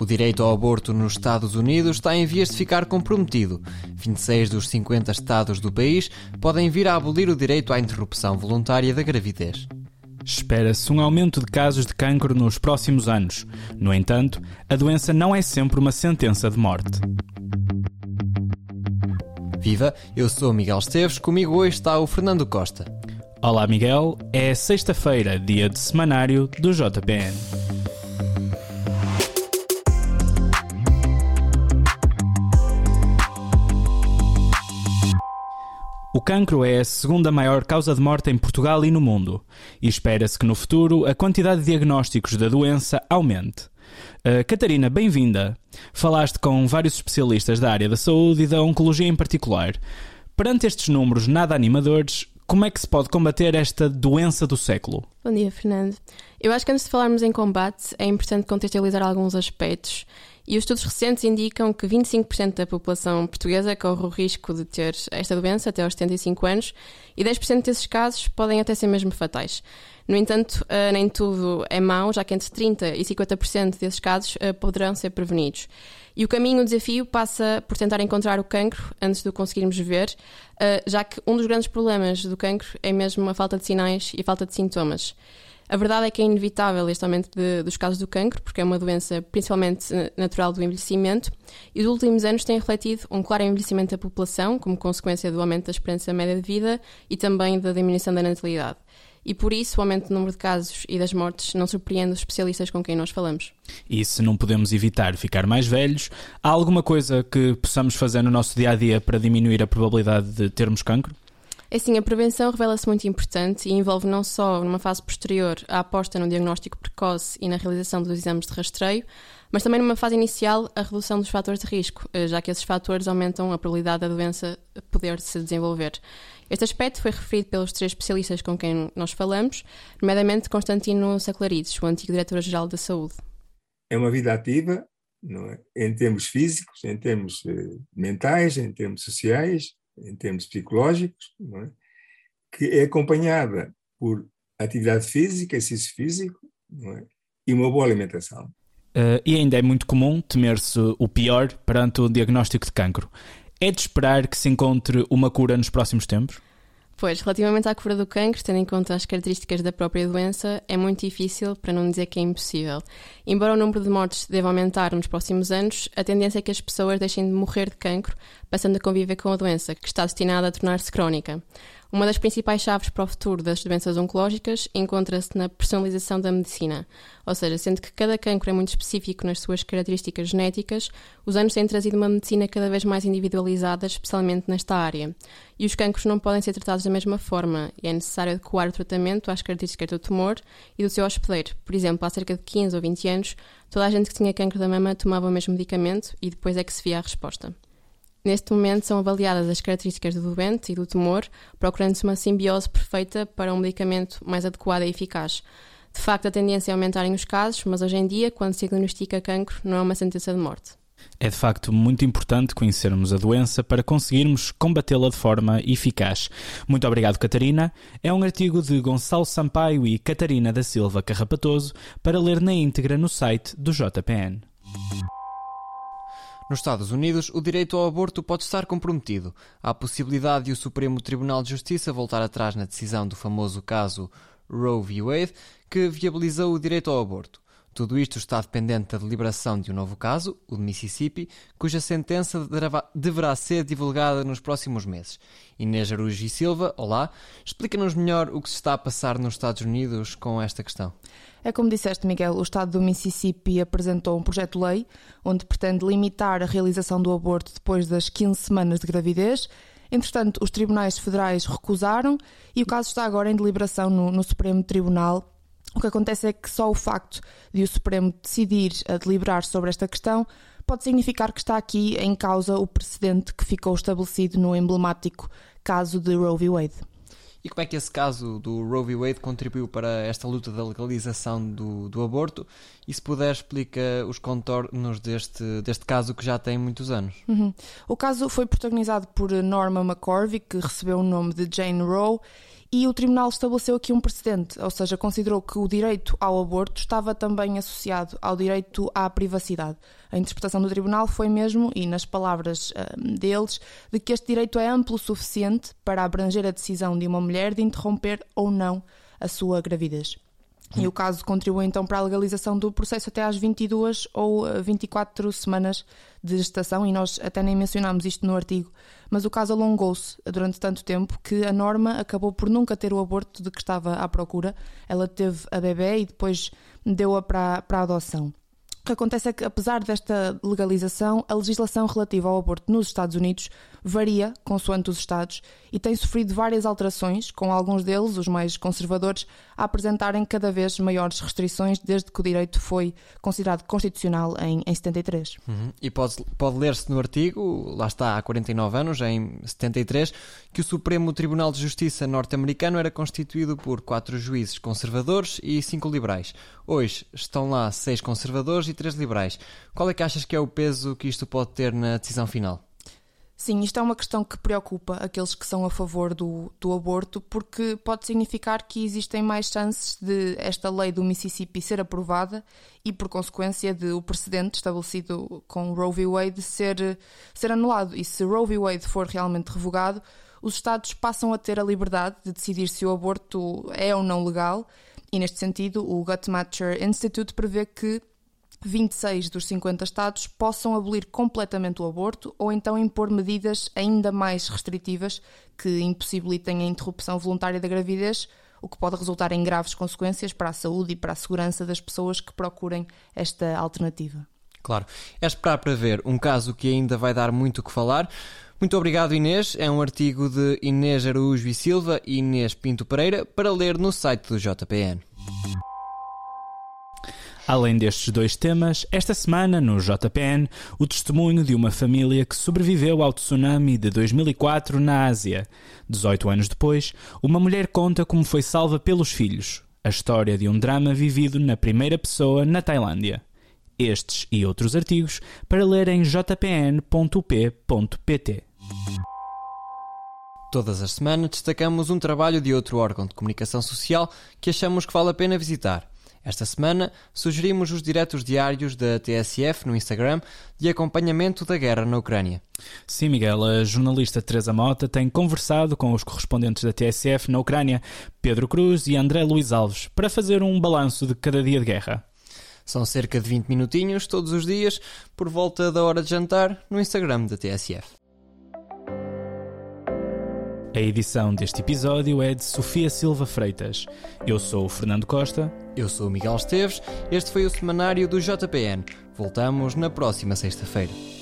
O direito ao aborto nos Estados Unidos está em vias de ficar comprometido. 26 dos 50 estados do país podem vir a abolir o direito à interrupção voluntária da gravidez. Espera-se um aumento de casos de cancro nos próximos anos. No entanto, a doença não é sempre uma sentença de morte. Viva, eu sou Miguel Esteves, comigo hoje está o Fernando Costa. Olá Miguel, é sexta-feira, dia de semanário do JPN. O cancro é a segunda maior causa de morte em Portugal e no mundo, e espera-se que no futuro a quantidade de diagnósticos da doença aumente. Uh, Catarina, bem-vinda. Falaste com vários especialistas da área da saúde e da oncologia em particular. Perante estes números nada animadores, como é que se pode combater esta doença do século? Bom dia, Fernando. Eu acho que antes de falarmos em combate, é importante contextualizar alguns aspectos. E os estudos recentes indicam que 25% da população portuguesa corre o risco de ter esta doença até aos 75 anos e 10% desses casos podem até ser mesmo fatais. No entanto, uh, nem tudo é mau, já que entre 30% e 50% desses casos uh, poderão ser prevenidos. E o caminho, o desafio, passa por tentar encontrar o cancro antes de o conseguirmos ver, uh, já que um dos grandes problemas do cancro é mesmo a falta de sinais e a falta de sintomas. A verdade é que é inevitável este aumento de, dos casos do cancro, porque é uma doença principalmente natural do envelhecimento, e os últimos anos têm refletido um claro envelhecimento da população, como consequência do aumento da esperança média de vida e também da diminuição da natalidade e por isso o aumento do número de casos e das mortes não surpreende os especialistas com quem nós falamos. E se não podemos evitar ficar mais velhos, há alguma coisa que possamos fazer no nosso dia a dia para diminuir a probabilidade de termos cancro? É sim, a prevenção revela-se muito importante e envolve não só, numa fase posterior, a aposta no diagnóstico precoce e na realização dos exames de rastreio, mas também numa fase inicial, a redução dos fatores de risco, eh, já que esses fatores aumentam a probabilidade da doença poder se desenvolver. Este aspecto foi referido pelos três especialistas com quem nós falamos, nomeadamente Constantino Saclarides, o antigo diretor-geral da Saúde. É uma vida ativa, é? em termos físicos, em termos eh, mentais, em termos sociais, em termos psicológicos, é? que é acompanhada por atividade física, exercício físico é? e uma boa alimentação. Uh, e ainda é muito comum temer-se o pior perante o diagnóstico de cancro. É de esperar que se encontre uma cura nos próximos tempos? Pois, relativamente à cura do cancro, tendo em conta as características da própria doença, é muito difícil, para não dizer que é impossível. Embora o número de mortes deva aumentar nos próximos anos, a tendência é que as pessoas deixem de morrer de cancro, passando a conviver com a doença, que está destinada a tornar-se crónica. Uma das principais chaves para o futuro das doenças oncológicas encontra-se na personalização da medicina, ou seja, sendo que cada cancro é muito específico nas suas características genéticas, os anos têm trazido uma medicina cada vez mais individualizada, especialmente nesta área. E os cancros não podem ser tratados da mesma forma, e é necessário adequar o tratamento às características do tumor e do seu hospedeiro. Por exemplo, há cerca de 15 ou 20 anos, toda a gente que tinha cancro da mama tomava o mesmo medicamento e depois é que se via a resposta. Neste momento são avaliadas as características do doente e do tumor, procurando-se uma simbiose perfeita para um medicamento mais adequado e eficaz. De facto, a tendência é aumentarem os casos, mas hoje em dia, quando se diagnostica cancro, não é uma sentença de morte. É de facto muito importante conhecermos a doença para conseguirmos combatê-la de forma eficaz. Muito obrigado, Catarina. É um artigo de Gonçalo Sampaio e Catarina da Silva Carrapatoso para ler na íntegra no site do JPN. Nos Estados Unidos, o direito ao aborto pode estar comprometido. Há a possibilidade de o Supremo Tribunal de Justiça voltar atrás na decisão do famoso caso Roe v. Wade, que viabilizou o direito ao aborto. Tudo isto está dependente da deliberação de um novo caso, o de Mississippi, cuja sentença deverá ser divulgada nos próximos meses. Inês Arujo e Silva, olá, explica-nos melhor o que se está a passar nos Estados Unidos com esta questão. É como disseste, Miguel, o Estado do Mississippi apresentou um projeto de lei onde pretende limitar a realização do aborto depois das 15 semanas de gravidez. Entretanto, os tribunais federais recusaram e o caso está agora em deliberação no, no Supremo Tribunal. O que acontece é que só o facto de o Supremo decidir a deliberar sobre esta questão pode significar que está aqui em causa o precedente que ficou estabelecido no emblemático caso de Roe v. Wade. E como é que esse caso do Roe v. Wade contribuiu para esta luta da legalização do, do aborto? E se puder, explica os contornos deste, deste caso que já tem muitos anos. Uhum. O caso foi protagonizado por Norma McCorvey, que recebeu o nome de Jane Roe, E o Tribunal estabeleceu aqui um precedente, ou seja, considerou que o direito ao aborto estava também associado ao direito à privacidade. A interpretação do Tribunal foi mesmo, e nas palavras uh, deles, de que este direito é amplo o suficiente para abranger a decisão de uma mulher de interromper ou não a sua gravidez. E o caso contribui então para a legalização do processo até às 22 ou 24 semanas de gestação, e nós até nem mencionámos isto no artigo, mas o caso alongou-se durante tanto tempo que a norma acabou por nunca ter o aborto de que estava à procura. Ela teve a bebê e depois deu-a para, para a adoção. O que acontece é que, apesar desta legalização, a legislação relativa ao aborto nos Estados Unidos varia consoante os Estados e tem sofrido várias alterações, com alguns deles, os mais conservadores, a apresentarem cada vez maiores restrições desde que o direito foi considerado constitucional em, em 73. Uhum. E pode, pode ler-se no artigo, lá está, há 49 anos, em 73, que o Supremo Tribunal de Justiça norte-americano era constituído por quatro juízes conservadores e cinco liberais. Hoje estão lá seis conservadores e três liberais. Qual é que achas que é o peso que isto pode ter na decisão final? Sim, isto é uma questão que preocupa aqueles que são a favor do, do aborto, porque pode significar que existem mais chances de esta lei do Mississippi ser aprovada e, por consequência, de o precedente estabelecido com Roe v. Wade ser, ser anulado. E se Roe v. Wade for realmente revogado, os Estados passam a ter a liberdade de decidir se o aborto é ou não legal. E, neste sentido, o Guttmacher Institute prevê que 26 dos 50 Estados possam abolir completamente o aborto ou então impor medidas ainda mais restritivas que impossibilitem a interrupção voluntária da gravidez, o que pode resultar em graves consequências para a saúde e para a segurança das pessoas que procurem esta alternativa. Claro. É esperar para ver um caso que ainda vai dar muito o que falar. Muito obrigado, Inês. É um artigo de Inês Araújo e Silva e Inês Pinto Pereira para ler no site do JPN. Além destes dois temas, esta semana, no JPN, o testemunho de uma família que sobreviveu ao tsunami de 2004 na Ásia. 18 anos depois, uma mulher conta como foi salva pelos filhos. A história de um drama vivido na primeira pessoa na Tailândia. Estes e outros artigos para ler em jpn.up.pt. Todas as semanas destacamos um trabalho de outro órgão de comunicação social que achamos que vale a pena visitar. Esta semana sugerimos os diretos diários da TSF no Instagram de acompanhamento da guerra na Ucrânia. Sim, Miguel, a jornalista Teresa Mota tem conversado com os correspondentes da TSF na Ucrânia, Pedro Cruz e André Luiz Alves, para fazer um balanço de cada dia de guerra. São cerca de 20 minutinhos todos os dias, por volta da hora de jantar, no Instagram da TSF. A edição deste episódio é de Sofia Silva Freitas. Eu sou o Fernando Costa. Eu sou o Miguel Esteves. Este foi o semanário do JPN. Voltamos na próxima sexta-feira.